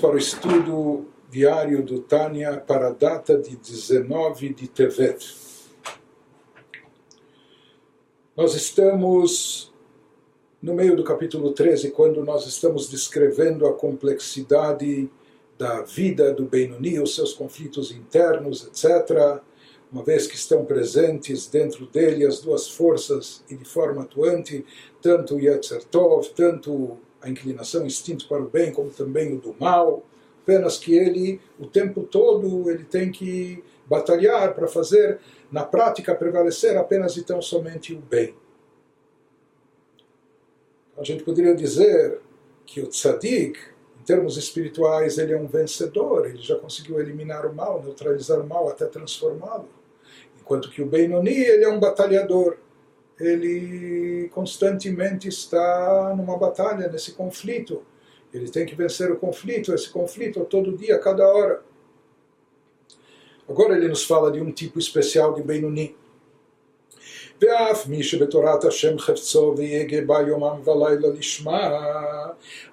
para o estudo diário do Tânia para a data de 19 de Tevet. Nós estamos no meio do capítulo 13, quando nós estamos descrevendo a complexidade da vida do Benoni, os seus conflitos internos, etc., uma vez que estão presentes dentro dele as duas forças e de forma atuante, tanto Yetzer Tov, tanto a inclinação, o instinto para o bem, como também o do mal, apenas que ele, o tempo todo, ele tem que batalhar para fazer, na prática, prevalecer apenas e tão somente o bem. A gente poderia dizer que o tzadik, em termos espirituais, ele é um vencedor, ele já conseguiu eliminar o mal, neutralizar o mal, até transformá-lo. Enquanto que o Benoni, ele é um batalhador, ele constantemente está numa batalha, nesse conflito. Ele tem que vencer o conflito, esse conflito todo dia, a cada hora. Agora ele nos fala de um tipo especial de Benoni. ואף מי שבתורת השם חפצו ויגה בה יומם ולילה לשמה,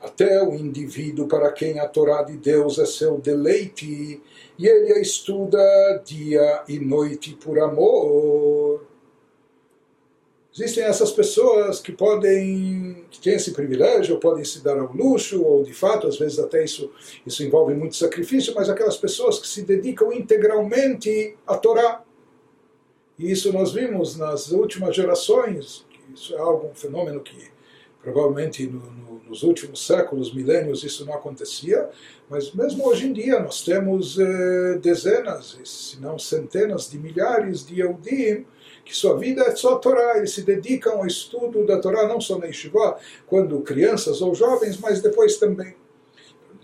até o indivíduo para quem a Torá de Deus é seu deleite, e ele a estuda dia e noite por amor. Existem essas pessoas que podem, que têm esse privilégio, podem se dar ao luxo, ou de fato, às vezes até isso, isso envolve muito sacrifício, mas aquelas pessoas que se dedicam integralmente à Torá. E isso nós vimos nas últimas gerações, isso é algo, um fenômeno que provavelmente no, no, nos últimos séculos, milênios, isso não acontecia, mas mesmo hoje em dia nós temos eh, dezenas, se não centenas de milhares de Eudim que sua vida é só a Torá, eles se dedicam ao estudo da Torá, não só na Yeshiva, quando crianças ou jovens, mas depois também.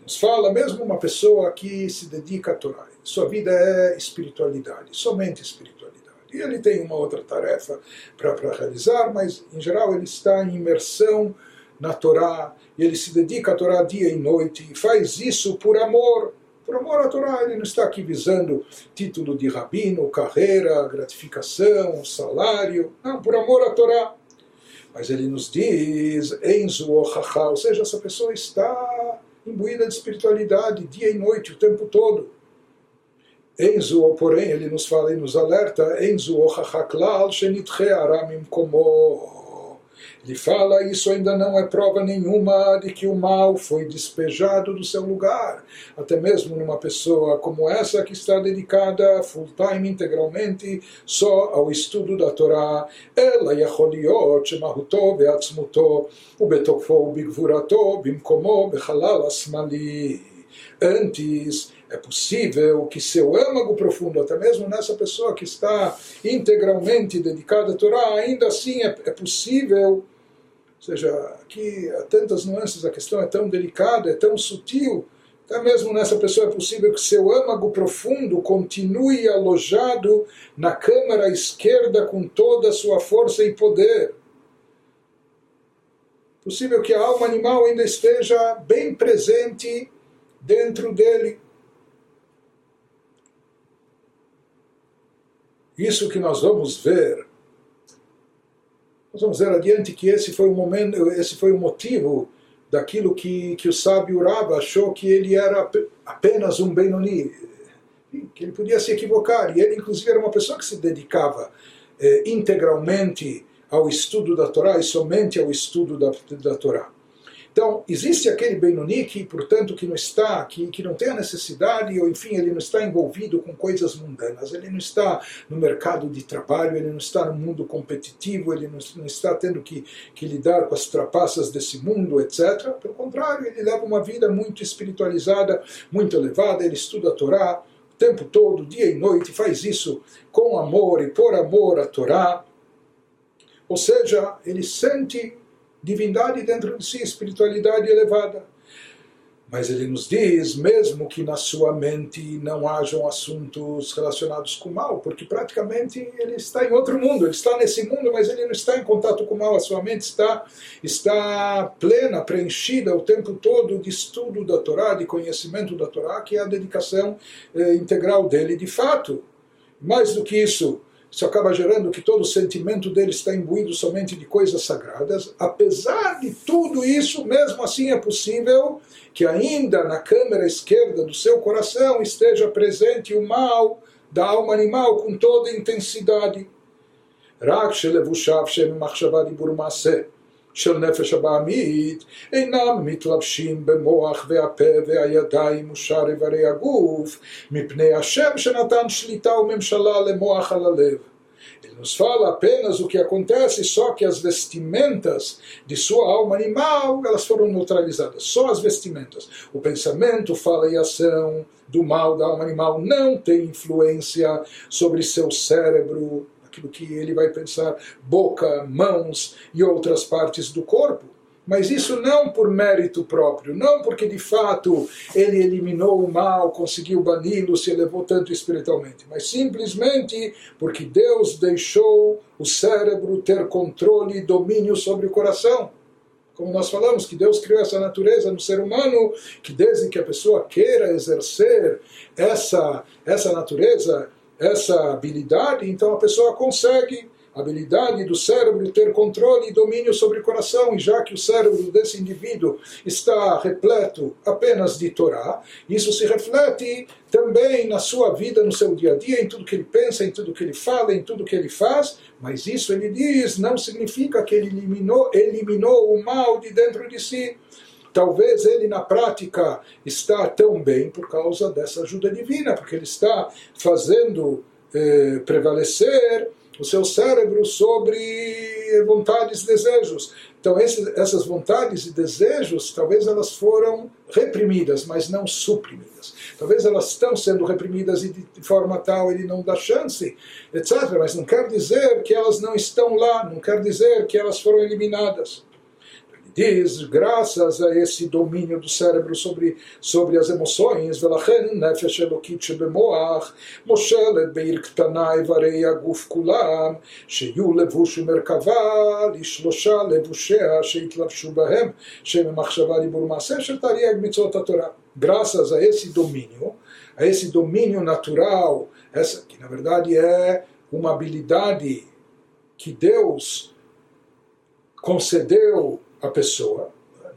Nos fala mesmo uma pessoa que se dedica à Torá, sua vida é espiritualidade, somente espiritualidade. E ele tem uma outra tarefa para realizar, mas em geral ele está em imersão na Torá, ele se dedica à Torá dia e noite, e faz isso por amor, por amor à Torá, ele não está aqui visando título de rabino, carreira, gratificação, salário. Não, por amor à Torá. Mas ele nos diz, Enzo ou seja, essa pessoa está imbuída de espiritualidade dia e noite, o tempo todo. Enzo, porém, ele nos fala e nos alerta, Enzo ochachaklal shenitche aramim komo. Ele fala, isso ainda não é prova nenhuma de que o mal foi despejado do seu lugar. Até mesmo numa pessoa como essa que está dedicada full time, integralmente, só ao estudo da Torá. Ela yacholiot shemahuto ve'atzmuto ubetofo bigvurato bimkomo bechalal asmali. Antes, é possível que seu âmago profundo, até mesmo nessa pessoa que está integralmente dedicada à Torá, ainda assim é, é possível ou seja, aqui há tantas nuances, a questão é tão delicada, é tão sutil, até mesmo nessa pessoa é possível que seu âmago profundo continue alojado na câmara esquerda com toda a sua força e poder. Possível que a alma animal ainda esteja bem presente dentro dele. Isso que nós vamos ver nós vamos ver adiante que esse foi o momento, esse foi o motivo daquilo que, que o sábio Rava achou que ele era apenas um Benoni, que ele podia se equivocar. E ele, inclusive, era uma pessoa que se dedicava eh, integralmente ao estudo da Torá e somente ao estudo da, da Torá. Então, existe aquele Benoni que, portanto, que não está, que, que não tem a necessidade, ou enfim, ele não está envolvido com coisas mundanas, ele não está no mercado de trabalho, ele não está no mundo competitivo, ele não, não está tendo que, que lidar com as trapaças desse mundo, etc. Pelo contrário, ele leva uma vida muito espiritualizada, muito elevada, ele estuda a Torá o tempo todo, dia e noite, faz isso com amor e por amor à Torá. Ou seja, ele sente divindade dentro de si, espiritualidade elevada. Mas ele nos diz, mesmo que na sua mente não hajam assuntos relacionados com o mal, porque praticamente ele está em outro mundo, ele está nesse mundo, mas ele não está em contato com o mal, a sua mente está, está plena, preenchida o tempo todo de estudo da Torá, de conhecimento da Torá, que é a dedicação eh, integral dele de fato. Mais do que isso, isso acaba gerando que todo o sentimento dele está imbuído somente de coisas sagradas. Apesar de tudo isso, mesmo assim é possível que ainda na câmera esquerda do seu coração esteja presente o mal da alma animal com toda a intensidade. רק שלבושיו של מחשבה דיבור ומעשה של נפש הבעמית אינם מתלבשים במוח והפה והידיים ושאר איברי הגוף מפני השם שנתן שליטה וממשלה למוח על הלב. Ele nos fala apenas o que acontece, só que as vestimentas de sua alma animal, elas foram neutralizadas. Só as vestimentas. O pensamento, fala e ação do mal da alma animal não tem influência sobre seu cérebro, aquilo que ele vai pensar, boca, mãos e outras partes do corpo. Mas isso não por mérito próprio, não porque de fato ele eliminou o mal, conseguiu bani-lo, se elevou tanto espiritualmente, mas simplesmente porque Deus deixou o cérebro ter controle e domínio sobre o coração. Como nós falamos, que Deus criou essa natureza no ser humano, que desde que a pessoa queira exercer essa, essa natureza, essa habilidade, então a pessoa consegue a habilidade do cérebro ter controle e domínio sobre o coração, e já que o cérebro desse indivíduo está repleto apenas de Torá, isso se reflete também na sua vida, no seu dia a dia, em tudo que ele pensa, em tudo que ele fala, em tudo que ele faz, mas isso ele diz não significa que ele eliminou, eliminou o mal de dentro de si. Talvez ele na prática está tão bem por causa dessa ajuda divina, porque ele está fazendo eh, prevalecer o seu cérebro sobre vontades e desejos. Então essas vontades e desejos, talvez elas foram reprimidas, mas não suprimidas. Talvez elas estão sendo reprimidas e de forma tal ele não dá chance, etc. Mas não quer dizer que elas não estão lá, não quer dizer que elas foram eliminadas diz, graças a esse domínio do cérebro sobre, sobre as emoções, ולכן נפש אלוקית שבמוח מושלת בעיר קטנה איברי הגוף כולם, שיהיו לבוש ומרכבה לשלושה לבושיה שהתלבשו בהם, שהם מחשבה, דיבור, מעשה, של תרי"ג מצוות התורה. Graças a esse domínio, a esse domínio natural, essa que na verdade é uma habilidade que Deus concedeu a pessoa.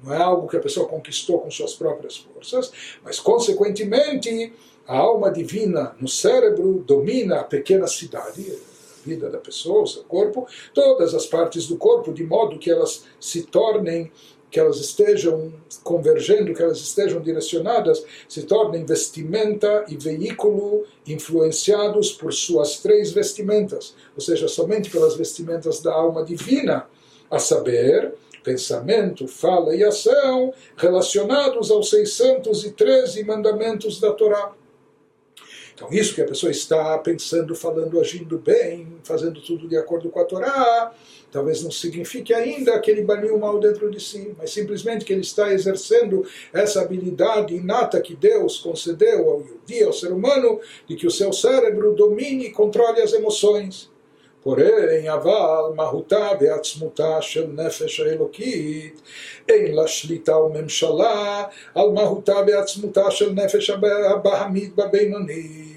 Não é algo que a pessoa conquistou com suas próprias forças, mas, consequentemente, a alma divina no cérebro domina a pequena cidade, a vida da pessoa, o seu corpo, todas as partes do corpo, de modo que elas se tornem que elas estejam convergendo, que elas estejam direcionadas, se tornem vestimenta e veículo influenciados por suas três vestimentas, ou seja, somente pelas vestimentas da alma divina, a saber, pensamento, fala e ação relacionados aos 613 mandamentos da Torá. Então, isso que a pessoa está pensando, falando, agindo bem, fazendo tudo de acordo com a Torá, talvez não signifique ainda que ele baniu o mal dentro de si, mas simplesmente que ele está exercendo essa habilidade inata que Deus concedeu ao dia, ao ser humano, de que o seu cérebro domine e controle as emoções porém, אבל מהותה ועצמותה של נפש האלוקית אין לה שליטה וממשלה על מהותה ועצמותה של נפש הבהמית בבינוני.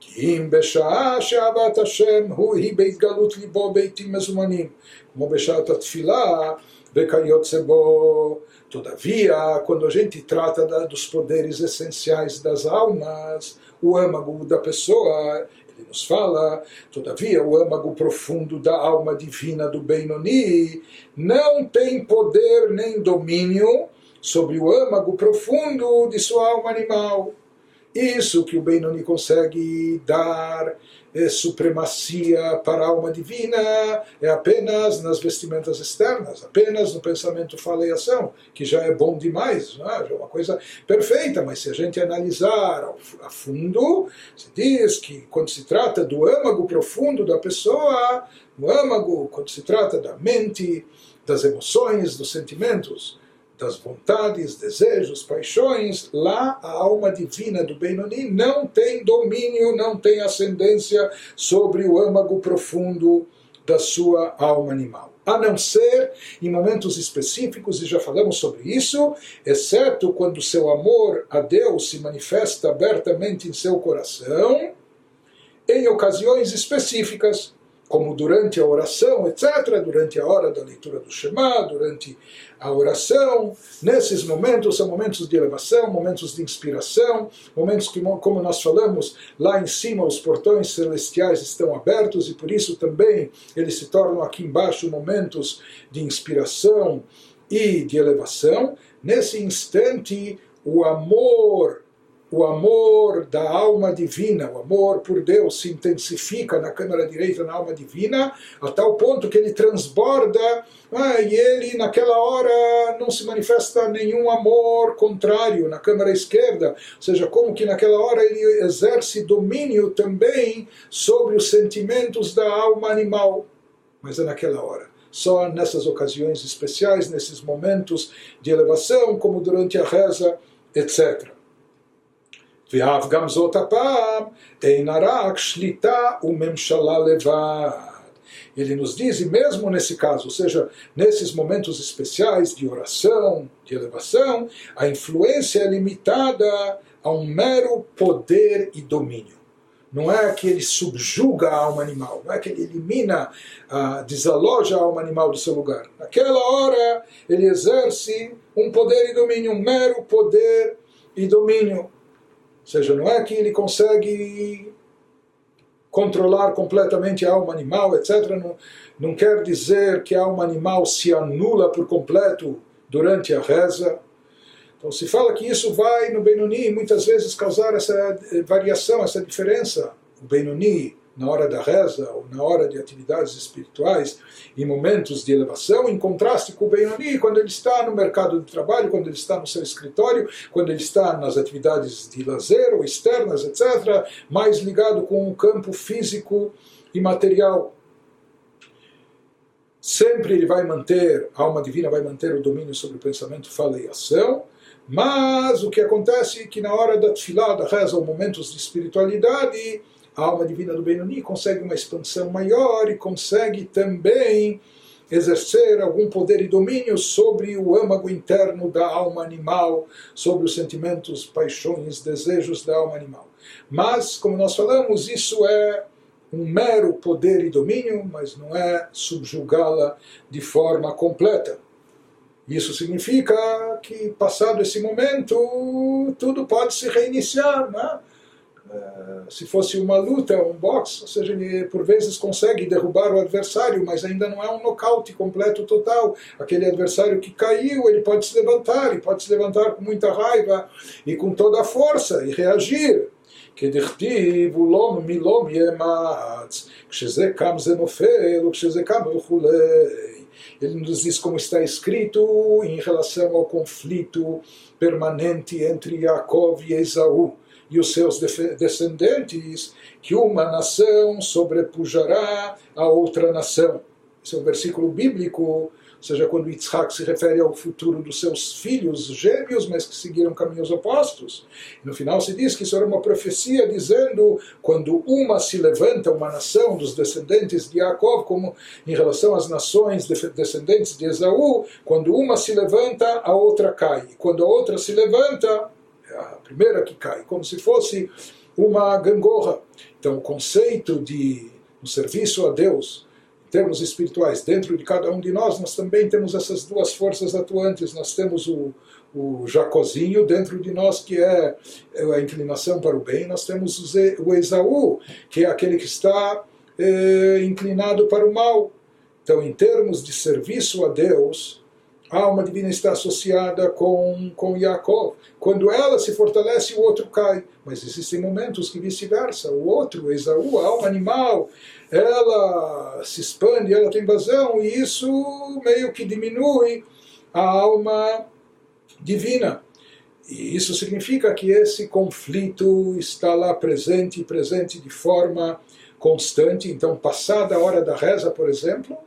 כי אם בשעה שאהבת השם הוא היא בהתגלות ליבו ביתים מזומנים, כמו בשעת התפילה וכיוצא בו. Todavia, quando a gente trata da, dos poderes essenciais das almas, o âmago da pessoa ele nos fala, todavia, o âmago profundo da alma divina do Benoni não tem poder nem domínio sobre o âmago profundo de sua alma animal. Isso que o Benoni consegue dar é supremacia para a alma divina é apenas nas vestimentas externas, apenas no pensamento, fala e ação, que já é bom demais, é? já é uma coisa perfeita, mas se a gente analisar a fundo, se diz que quando se trata do âmago profundo da pessoa, no âmago, quando se trata da mente, das emoções, dos sentimentos, das vontades, desejos, paixões, lá a alma divina do Benoni não tem domínio, não tem ascendência sobre o âmago profundo da sua alma animal. A não ser em momentos específicos, e já falamos sobre isso, exceto quando seu amor a Deus se manifesta abertamente em seu coração, em ocasiões específicas como durante a oração, etc., durante a hora da leitura do Shema, durante a oração. Nesses momentos são momentos de elevação, momentos de inspiração, momentos que, como nós falamos, lá em cima os portões celestiais estão abertos e por isso também eles se tornam aqui embaixo momentos de inspiração e de elevação. Nesse instante, o amor o amor da alma divina, o amor por Deus se intensifica na câmara direita, na alma divina, a tal ponto que ele transborda, ah, e ele naquela hora não se manifesta nenhum amor contrário na câmara esquerda, ou seja, como que naquela hora ele exerce domínio também sobre os sentimentos da alma animal, mas é naquela hora. Só nessas ocasiões especiais, nesses momentos de elevação, como durante a reza, etc. ואף גם זאת הפעם אינה רק שליטה וממשלה לבד. Ele nos diz, e mesmo nesse caso, ou seja, nesses momentos especiais de oração, de elevação, a influência é limitada a um mero poder e domínio. Não é que ele subjuga a alma animal, não é que ele elimina, uh, desaloja a alma animal do seu lugar. Naquela hora, ele exerce um poder e domínio, um mero poder e domínio. Ou seja, não é que ele consegue controlar completamente a alma animal, etc. Não, não quer dizer que a alma animal se anula por completo durante a reza. Então se fala que isso vai no Benoni muitas vezes causar essa variação, essa diferença. O Benoni na hora da reza ou na hora de atividades espirituais, em momentos de elevação, em contraste com o Benoni, quando ele está no mercado de trabalho, quando ele está no seu escritório, quando ele está nas atividades de lazer ou externas, etc., mais ligado com o campo físico e material. Sempre ele vai manter, a alma divina vai manter o domínio sobre o pensamento, fala e ação, mas o que acontece é que na hora da tefilá, da reza, ou momentos de espiritualidade, a alma divina do Benoni consegue uma expansão maior e consegue também exercer algum poder e domínio sobre o âmago interno da alma animal, sobre os sentimentos, paixões, desejos da alma animal. Mas, como nós falamos, isso é um mero poder e domínio, mas não é subjugá-la de forma completa. Isso significa que, passado esse momento, tudo pode se reiniciar, né? Eh, se fosse uma luta, um boxe, ou seja, ele por vezes consegue derrubar o adversário, mas ainda não é um nocaute completo total. Aquele adversário que caiu, ele pode se levantar, e pode se levantar com muita raiva e com toda a força e reagir. כדכתיב הוא לא מלום יאמץ, כשזה קם זה נופל וכשזה קם וכולי. Ele nos diz como está escrito em relação ao conflito permanente entre Jacob e Esaú e os seus descendentes, que uma nação sobrepujará a outra nação. Esse é um versículo bíblico, ou seja, quando Yitzhak se refere ao futuro dos seus filhos gêmeos, mas que seguiram caminhos opostos. No final se diz que isso era uma profecia dizendo quando uma se levanta, uma nação dos descendentes de Jacob, como em relação às nações descendentes de Esaú, quando uma se levanta, a outra cai. Quando a outra se levanta, a primeira que cai, como se fosse uma gangorra. Então, o conceito de um serviço a Deus, em termos espirituais, dentro de cada um de nós, nós também temos essas duas forças atuantes. Nós temos o, o Jacozinho dentro de nós, que é, é a inclinação para o bem, nós temos o Esaú, que é aquele que está é, inclinado para o mal. Então, em termos de serviço a Deus, a alma divina está associada com, com Yaakov. Quando ela se fortalece, o outro cai. Mas existem momentos que vice-versa. O outro, Esaú, a alma animal, ela se expande, ela tem vazão, e isso meio que diminui a alma divina. E isso significa que esse conflito está lá presente, presente de forma constante. Então, passada a hora da reza, por exemplo,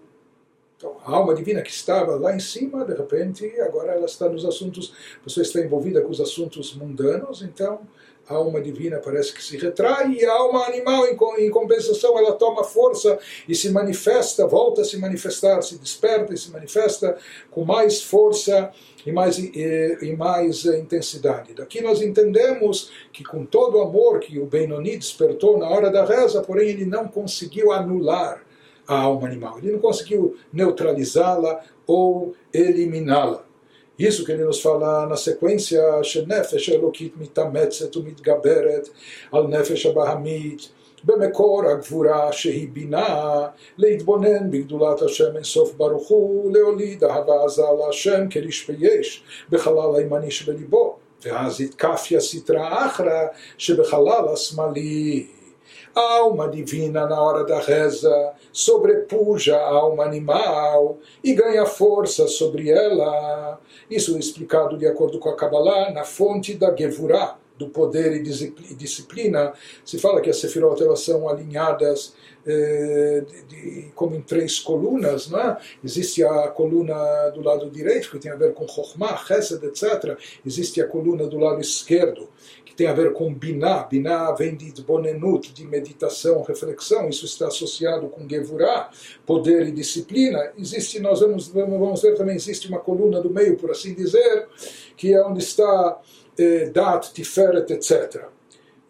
então, a alma divina que estava lá em cima, de repente, agora ela está nos assuntos, pessoa está envolvida com os assuntos mundanos, então a alma divina parece que se retrai e a alma animal, em compensação, ela toma força e se manifesta, volta a se manifestar, se desperta e se manifesta com mais força e mais, e, e mais intensidade. Daqui nós entendemos que com todo o amor que o Benoni despertou na hora da reza, porém ele não conseguiu anular a alma animal. Ele não conseguiu neutralizá-la ou eliminá-la. Isso que ele nos fala na sequência, שנפש אלוקית מתאמצת ומתגברת על נפש הבהמית במקור הגבורה שהיא בינה, להתבונן בגדולת השם אינסוף ברוך הוא, להוליד אהבה עזה להשם כרשפי יש בחלל הימני שבליבו, ואז התקפיה סטרה אחרא שבחלל השמאלי. A alma divina, na hora da reza, sobrepuja a alma animal e ganha força sobre ela. Isso é explicado de acordo com a Kabbalah na fonte da Gevurah, do poder e disciplina. Se fala que as sefirot elas são alinhadas eh, de, de, como em três colunas, não é? Existe a coluna do lado direito, que tem a ver com Chokhmah, Chesed, etc. Existe a coluna do lado esquerdo, que tem a ver com Binah. Binah vem de Bonenut, de meditação, reflexão. Isso está associado com Gevurah, poder e disciplina. Existe, nós vamos, vamos ver também, existe uma coluna do meio, por assim dizer, que é onde está eh, Dat, Tiferet, etc.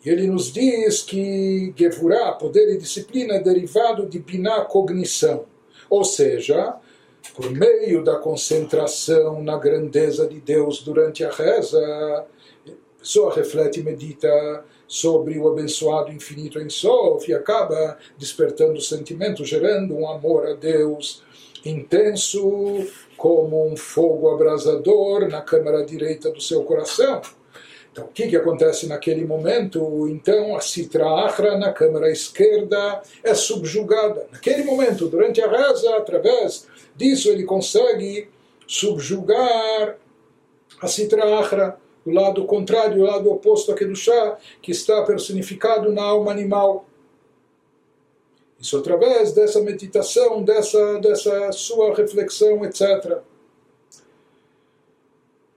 E ele nos diz que Gevurah, poder e disciplina, é derivado de Binah, cognição. Ou seja, por meio da concentração na grandeza de Deus durante a reza, pessoa reflete e medita sobre o abençoado infinito em Sof e acaba despertando sentimento, gerando um amor a Deus intenso como um fogo abrasador na câmara direita do seu coração. Então, o que, que acontece naquele momento? Então, a Sitra Achra, na câmara esquerda, é subjugada. Naquele momento, durante a reza, através disso, ele consegue subjugar a Sitra Achra o lado contrário, o lado oposto àquele chá que está personificado na alma animal. Isso através dessa meditação, dessa, dessa sua reflexão, etc.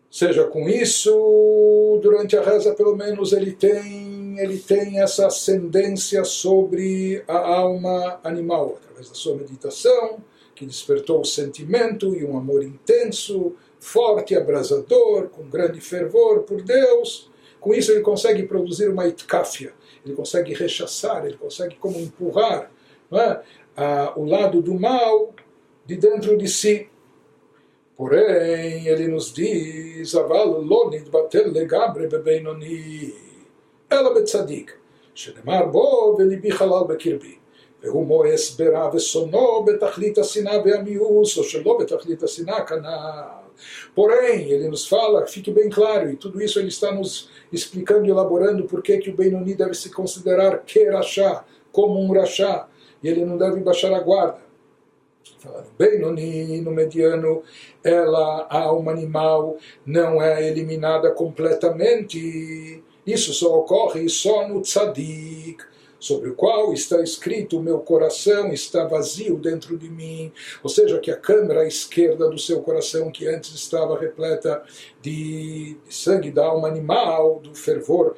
Seja com isso, durante a reza, pelo menos, ele tem, ele tem essa ascendência sobre a alma animal, através da sua meditação, que despertou o sentimento e um amor intenso, forte, abrasador, com grande fervor por Deus. Com isso ele consegue produzir uma itkafia, ele consegue rechaçar, ele consegue como empurrar é? ah, o lado do mal de dentro de si. Porém, ele nos diz, aval lo nitbatel legabre bebenoni, ela betzadik, שנאמר בו ולבי חלל בקרבי. והוא מואס ברע ושונאו בתכלית השנאה והמיאוס, או שלא בתכלית השנאה כנ"ל. Porém, ele nos fala, fique bem claro, e tudo isso ele está nos explicando e elaborando por que, o Benoni deve se considerar Kerachá, como um Rachá, e ele não deve baixar a guarda. Benoni, no mediano, ela, a alma animal, não é eliminada completamente. Isso só ocorre só no tzadik sobre o qual está escrito: meu coração está vazio dentro de mim. Ou seja, que a câmara esquerda do seu coração, que antes estava repleta de, sangue da alma animal, do fervor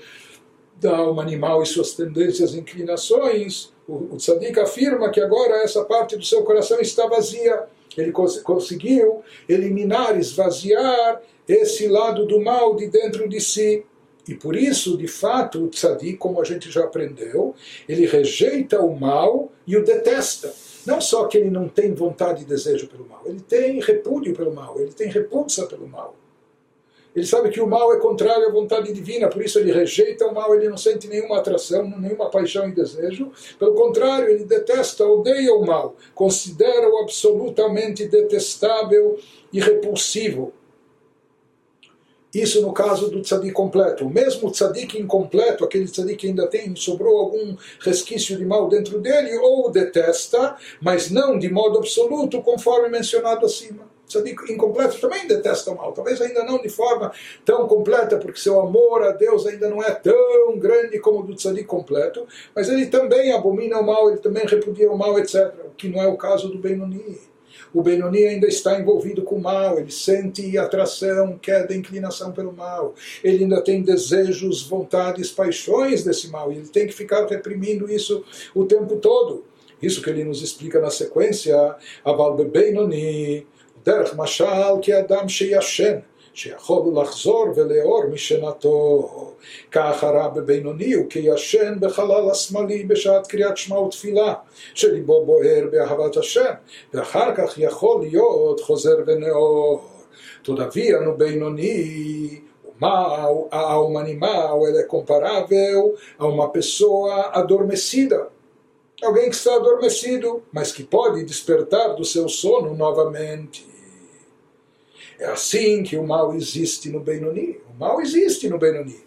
da alma animal e suas tendências e inclinações, o, o tzadik afirma que agora essa parte do seu coração está vazia. Ele cons conseguiu eliminar, esvaziar esse lado do mal de dentro de si. E por isso, de fato, o tzadik, como a gente já aprendeu, ele rejeita o mal e o detesta. Não só que ele não tem vontade e desejo pelo mal, ele tem repúdio pelo mal, ele tem repulsa pelo mal. Ele sabe que o mal é contrário à vontade divina, por isso ele rejeita o mal, ele não sente nenhuma atração, nenhuma paixão e desejo. Pelo contrário, ele detesta, odeia o mal, considera-o absolutamente detestável e repulsivo. Isso no caso do tzadik completo. O mesmo tzadik incompleto, aquele tzadik que ainda tem, sobrou algum resquício de mal dentro dele, ou detesta, mas não de modo absoluto, conforme mencionado acima. O tzadik incompleto também detesta o mal, talvez ainda não de forma tão completa, porque seu amor a Deus ainda não é tão grande como o do tzadik completo, mas ele também abomina o mal, ele também repudia o mal, etc. O que não é o caso do Benoni o Benoni ainda está envolvido com o mal, ele sente atração, queda, inclinação pelo mal, ele ainda tem desejos, vontades, paixões desse mal, e ele tem que ficar reprimindo isso o tempo todo. Isso que ele nos explica na sequência, Aval Benoni, Derech Mashal, que Adam Sheyashen, שיכול לחזור ולאור משנתו. כך הרב בינוני הוא כישן בחלל השמאלי בשעת קריאת שמע ותפילה, שליבו בוער באהבת השם, ואחר כך יכול להיות חוזר ונאור. Todavia, no Benoni, o mal, a alma animal, ela é comparável a uma pessoa adormecida. Alguém que está adormecido, mas que pode despertar do seu sono novamente. É assim que o mal existe no Benoni. O mal existe no Benoni.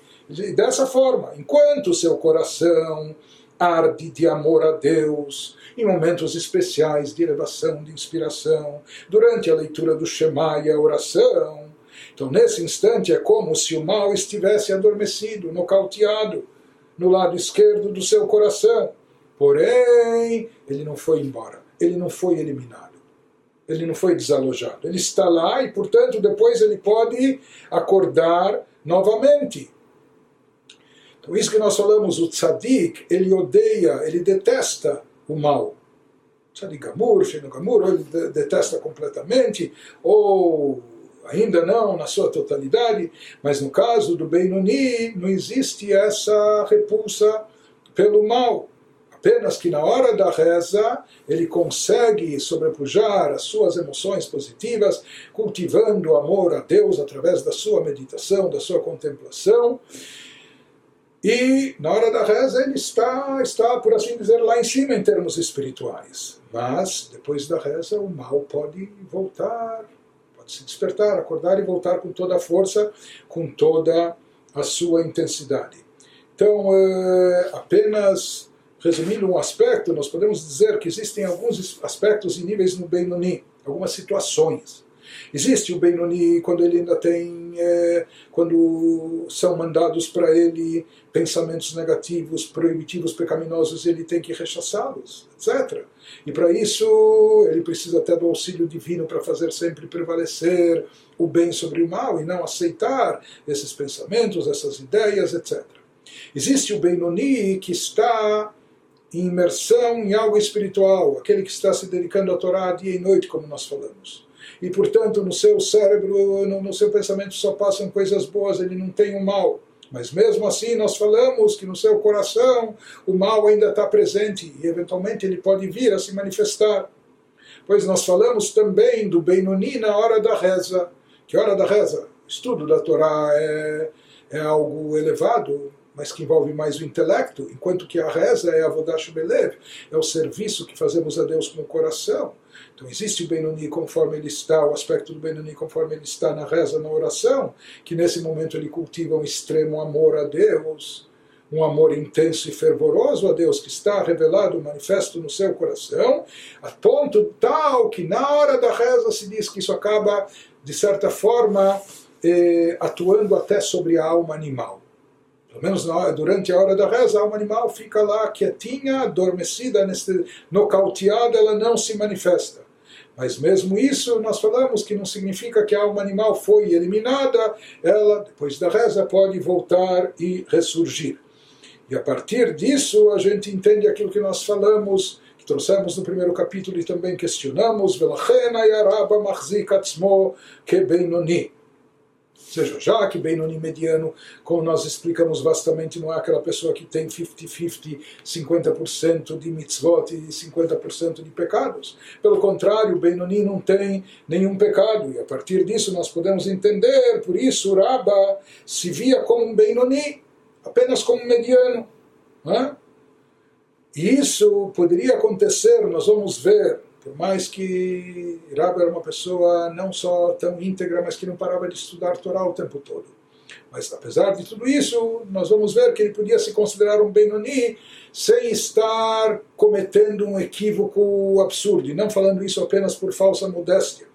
Dessa forma, enquanto seu coração arde de amor a Deus, em momentos especiais de elevação, de inspiração, durante a leitura do Shema e a oração. Então, nesse instante, é como se o mal estivesse adormecido, nocauteado, no lado esquerdo do seu coração. Porém, ele não foi embora, ele não foi eliminado, ele não foi desalojado. Ele está lá e, portanto, depois ele pode acordar novamente. Então, isso que nós falamos, o tzadik, ele odeia, ele detesta o mal. Tzadik Gamur, Sheino Gamur, ele detesta completamente, ou ainda não na sua totalidade, mas no caso do Benoni não existe essa repulsa pelo mal. Apenas que na hora da reza ele consegue sobrepujar as suas emoções positivas, cultivando o amor a Deus através da sua meditação, da sua contemplação. E na hora da reza ele está, está, por assim dizer, lá em cima em termos espirituais. Mas depois da reza o mal pode voltar, pode se despertar, acordar e voltar com toda a força, com toda a sua intensidade. Então, é, apenas resumindo um aspecto, nós podemos dizer que existem alguns aspectos e níveis no Benoni, algumas situações. Existe o Benoni quando ele ainda tem, é, quando são mandados para ele pensamentos negativos, proibitivos, pecaminosos, ele tem que rechaçá-los, etc. E para isso ele precisa até do auxílio divino para fazer sempre prevalecer o bem sobre o mal e não aceitar esses pensamentos, essas ideias, etc. Existe o Benoni que está imersão em algo espiritual, aquele que está se dedicando à Torá dia e noite, como nós falamos. E, portanto, no seu cérebro, no, no seu pensamento só passam coisas boas, ele não tem o mal. Mas mesmo assim, nós falamos que no seu coração o mal ainda está presente e, eventualmente, ele pode vir a se manifestar. Pois nós falamos também do Benoni na hora da reza. Que hora da reza? Estudo da Torá é, é algo elevado, mas que envolve mais o intelecto, enquanto que a reza é a Vodash Belev, é o serviço que fazemos a Deus com o coração. Então existe o Benoni conforme ele está, o aspecto do Benoni conforme ele está na reza, na oração, que nesse momento ele cultiva um extremo amor a Deus, um amor intenso e fervoroso a Deus que está revelado, manifesto no seu coração, a ponto tal que na hora da reza se diz que isso acaba, de certa forma, eh, atuando até sobre a alma animal. Pelo menos durante a hora da reza, a alma animal fica lá quietinha, adormecida, nocauteada, ela não se manifesta. Mas mesmo isso, nós falamos que não significa que a alma animal foi eliminada, ela, depois da reza, pode voltar e ressurgir. E a partir disso, a gente entende aquilo que nós falamos, que trouxemos no primeiro capítulo e também questionamos, Velachen ayaraba machzik atzmo kebenoni seja, já que Benoni mediano, como nós explicamos vastamente, não é aquela pessoa que tem 50-50, 50%, de mitzvot e 50% de pecados. Pelo contrário, Benoni não tem nenhum pecado, e a partir disso nós podemos entender, por isso Rabba se via como um Benoni, apenas como mediano. É? E isso poderia acontecer, nós vamos ver por mais que Rabbi era uma pessoa não só tão íntegra, mas que não parava de estudar Torá o tempo todo. Mas apesar de tudo isso, nós vamos ver que ele podia se considerar um Benoni sem estar cometendo um equívoco absurdo, e não falando isso apenas por falsa modéstia.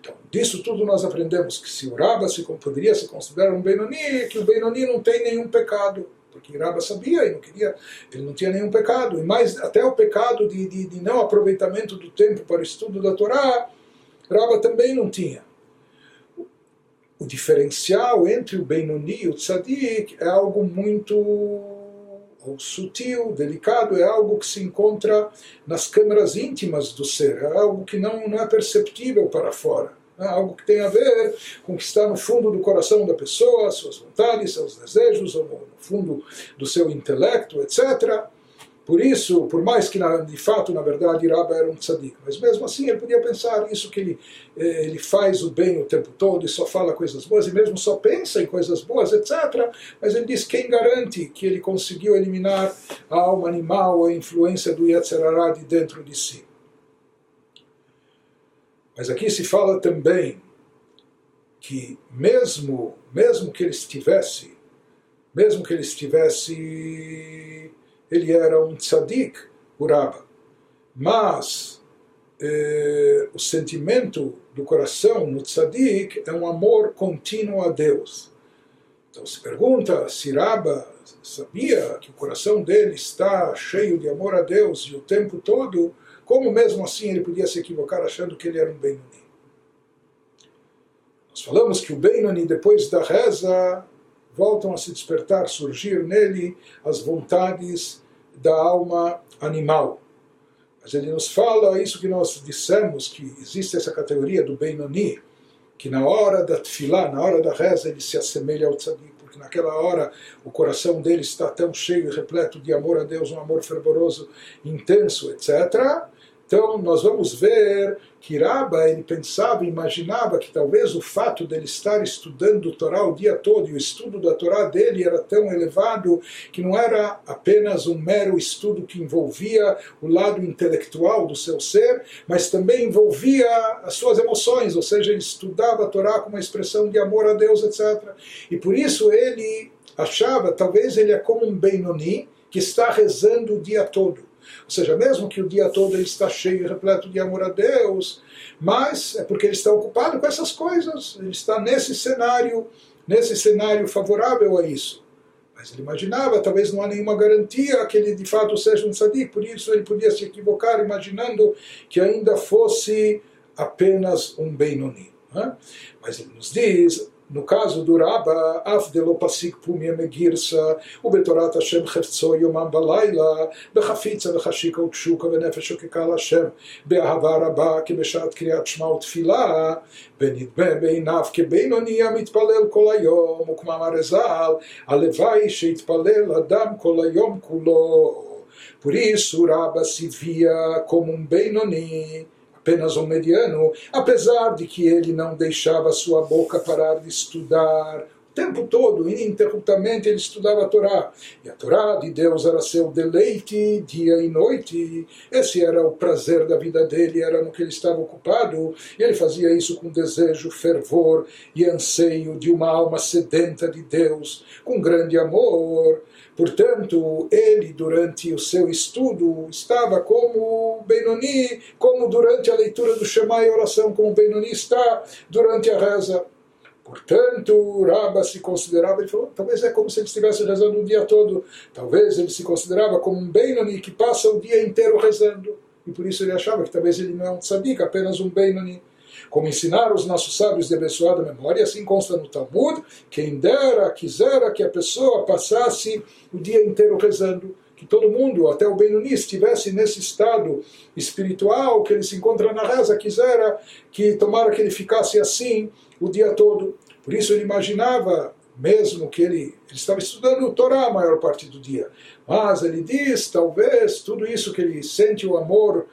Então, disso tudo nós aprendemos que se o Rabba se, poderia se considerar um Benoni, que o Benoni não tem nenhum pecado porque Rabba sabia e não queria, ele não tinha nenhum pecado, e mais até o pecado de, de, de não aproveitamento do tempo para o estudo da Torá, Rabba também não tinha. O diferencial entre o Benoni e o Tzadik é algo muito sutil, delicado, é algo que se encontra nas câmaras íntimas do ser, é algo que não, não é perceptível para fora. Né? Algo que tem a ver com o que está no fundo do coração da pessoa, suas vontades, seus desejos, ou no fundo do seu intelecto, etc. Por isso, por mais que de fato, na verdade, Rabba era um tzadik, mas mesmo assim ele podia pensar isso que ele, eh, ele faz o bem o tempo todo e só fala coisas boas e mesmo só pensa em coisas boas, etc. Mas ele diz quem garante que ele conseguiu eliminar a alma animal, a influência do Yetzirará de dentro de si. Mas aqui se fala também que mesmo, mesmo que ele estivesse, mesmo que ele estivesse ele era um tzadik, Uraba. Mas eh, o sentimento do coração no tzadik é um amor contínuo a Deus. Então se pergunta se Raba sabia que o coração dele está cheio de amor a Deus e o tempo todo, como mesmo assim ele podia se equivocar achando que ele era um Benoni? Nós falamos que o Benoni, depois da reza, voltam a se despertar, surgir nele as vontades da alma animal. Mas ele nos fala isso que nós dissemos, que existe essa categoria do Benoni, que na hora da tefilá, na hora da reza, ele se assemelha ao tzadik, porque naquela hora o coração dele está tão cheio e repleto de amor a Deus, um amor fervoroso, intenso, etc., então, nós vamos ver que Rabba, ele pensava, imaginava que talvez o fato dele estar estudando Torá o dia todo, e o estudo da Torá dele era tão elevado que não era apenas um mero estudo que envolvia o lado intelectual do seu ser, mas também envolvia as suas emoções, ou seja, ele estudava a Torá com uma expressão de amor a Deus, etc. E por isso ele achava, talvez ele é como um Benoni, que está rezando o dia todo. Ou seja, mesmo que o dia todo ele está cheio e repleto de amor a Deus, mas é porque ele está ocupado com essas coisas, ele está nesse cenário, nesse cenário favorável a isso. Mas ele imaginava, talvez não há nenhuma garantia que ele de fato seja um sadiq, por isso ele podia se equivocar imaginando que ainda fosse apenas um Benoni. Né? Mas ele nos diz, no caso do Rabba, אף דלא פסיק פומיה מגירסה, ובתורת השם חפצו יומם בלילה, בחפיצה וחשיקה ותשוקה ונפש שוקקה להשם, באהבה רבה כבשעת קריאת שמע ותפילה, ונדמה בעיניו כבינוני המתפלל כל היום, וכמאמר ז"ל, הלוואי שיתפלל אדם כל היום כולו. Por isso, Rabba se via como um Benoni, apenas um mediano, apesar de que ele não deixava sua boca parar de estudar tempo todo, ininterruptamente ele estudava a Torá. E a Torá de Deus era seu deleite dia e noite. Esse era o prazer da vida dele, era no que ele estava ocupado. E ele fazia isso com desejo, fervor e anseio de uma alma sedenta de Deus, com grande amor. Portanto, ele, durante o seu estudo, estava como Benoni, como durante a leitura do Shema e oração, como Benoni está durante a reza. Portanto, Rabba se considerava, ele falou, talvez é como se ele estivesse rezando o dia todo. Talvez ele se considerava como um Benoni que passa o dia inteiro rezando. E por isso ele achava que talvez ele não é um tzadik, apenas um Benoni. Como ensinaram os nossos sábios de abençoada memória, assim consta no Talmud, quem dera, quisera que a pessoa passasse o dia inteiro rezando, que todo mundo, até o Benoni, estivesse nesse estado espiritual que ele se encontra na reza, quisera que tomara que ele ficasse assim o dia todo. Por isso ele imaginava, mesmo que ele, ele estava estudando o Torá a maior parte do dia, mas ele diz, talvez, tudo isso que ele sente o amor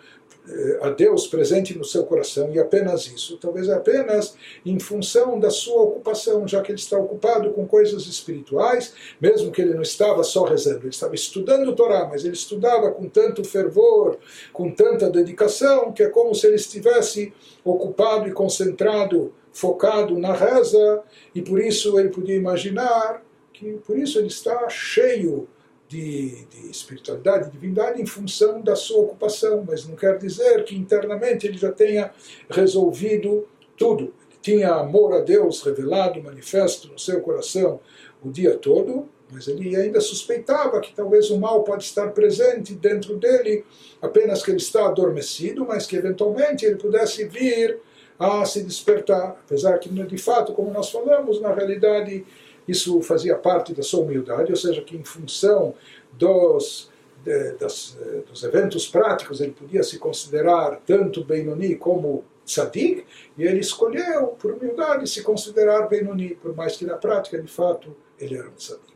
a Deus presente no seu coração e apenas isso, talvez apenas em função da sua ocupação, já que ele está ocupado com coisas espirituais, mesmo que ele não estava só rezando, ele estava estudando o Torá, mas ele estudava com tanto fervor, com tanta dedicação, que é como se ele estivesse ocupado e concentrado, focado na reza, e por isso ele podia imaginar que por isso ele está cheio de, de espiritualidade, de divindade, em função da sua ocupação, mas não quer dizer que internamente ele já tenha resolvido tudo. Ele tinha amor a Deus revelado, manifesto no seu coração o dia todo, mas ele ainda suspeitava que talvez o mal pode estar presente dentro dele, apenas que ele está adormecido, mas que eventualmente ele pudesse vir a se despertar. Apesar que, de fato, como nós falamos, na realidade isso fazia parte da sua humildade, ou seja, que em função dos, de, das, dos eventos práticos ele podia se considerar tanto Benoni como tzadik, e ele escolheu, por humildade, se considerar Benoni, por mais que na prática, de fato, ele era um tzadik.